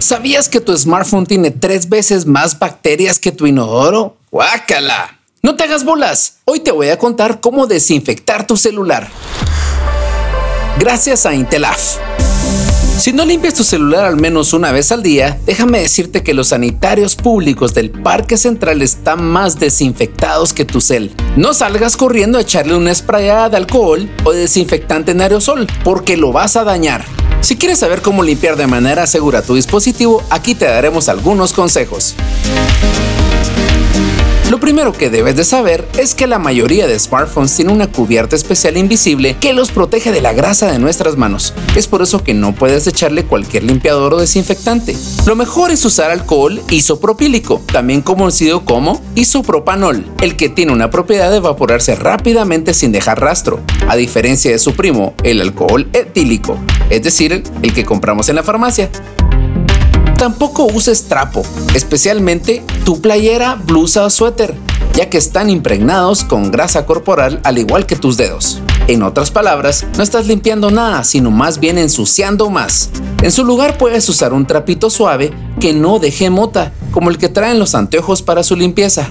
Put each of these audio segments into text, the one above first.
¿Sabías que tu smartphone tiene tres veces más bacterias que tu inodoro? ¡Guácala! No te hagas bolas. Hoy te voy a contar cómo desinfectar tu celular. Gracias a Intelaf. Si no limpias tu celular al menos una vez al día, déjame decirte que los sanitarios públicos del Parque Central están más desinfectados que tu cel. No salgas corriendo a echarle una sprayada de alcohol o desinfectante en aerosol, porque lo vas a dañar. Si quieres saber cómo limpiar de manera segura tu dispositivo, aquí te daremos algunos consejos. Lo primero que debes de saber es que la mayoría de smartphones tiene una cubierta especial invisible que los protege de la grasa de nuestras manos. Es por eso que no puedes echarle cualquier limpiador o desinfectante. Lo mejor es usar alcohol isopropílico, también conocido como isopropanol, el que tiene una propiedad de evaporarse rápidamente sin dejar rastro, a diferencia de su primo, el alcohol etílico, es decir, el que compramos en la farmacia. Tampoco uses trapo, especialmente tu playera, blusa o suéter, ya que están impregnados con grasa corporal al igual que tus dedos. En otras palabras, no estás limpiando nada, sino más bien ensuciando más. En su lugar puedes usar un trapito suave que no deje mota, como el que traen los anteojos para su limpieza.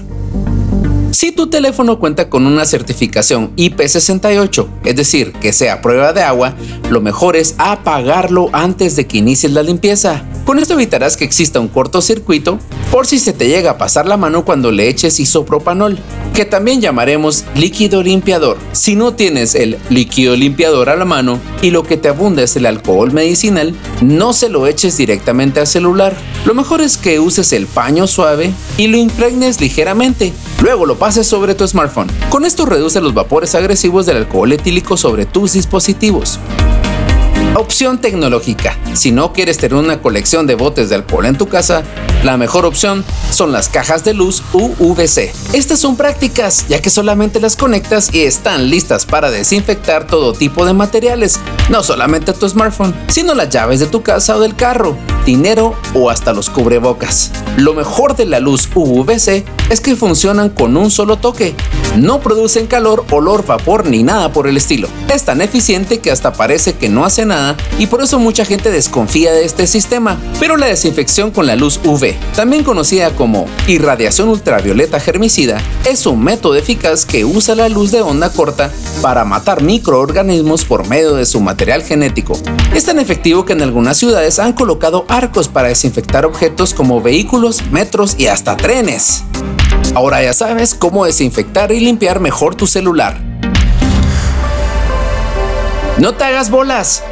Tu teléfono cuenta con una certificación IP68, es decir, que sea prueba de agua, lo mejor es apagarlo antes de que inicies la limpieza. Con esto evitarás que exista un cortocircuito por si se te llega a pasar la mano cuando le eches isopropanol, que también llamaremos líquido limpiador. Si no tienes el líquido limpiador a la mano y lo que te abunda es el alcohol medicinal, no se lo eches directamente al celular. Lo mejor es que uses el paño suave y lo impregnes ligeramente. Luego lo pases sobre tu smartphone. Con esto reduce los vapores agresivos del alcohol etílico sobre tus dispositivos. Opción tecnológica. Si no quieres tener una colección de botes de alcohol en tu casa, la mejor opción son las cajas de luz UVC. Estas son prácticas ya que solamente las conectas y están listas para desinfectar todo tipo de materiales, no solamente tu smartphone, sino las llaves de tu casa o del carro, dinero o hasta los cubrebocas. Lo mejor de la luz UVC es que funcionan con un solo toque. No producen calor, olor, vapor ni nada por el estilo. Es tan eficiente que hasta parece que no hace nada y por eso mucha gente desconfía de este sistema. Pero la desinfección con la luz También conocida como irradiación ultravioleta germicida, es un método eficaz que usa la luz de onda corta para matar microorganismos por medio de su material genético. Es tan efectivo que en algunas ciudades han colocado arcos para desinfectar objetos como vehículos, metros y hasta trenes. Ahora ya sabes cómo desinfectar y limpiar mejor tu celular. No te hagas bolas.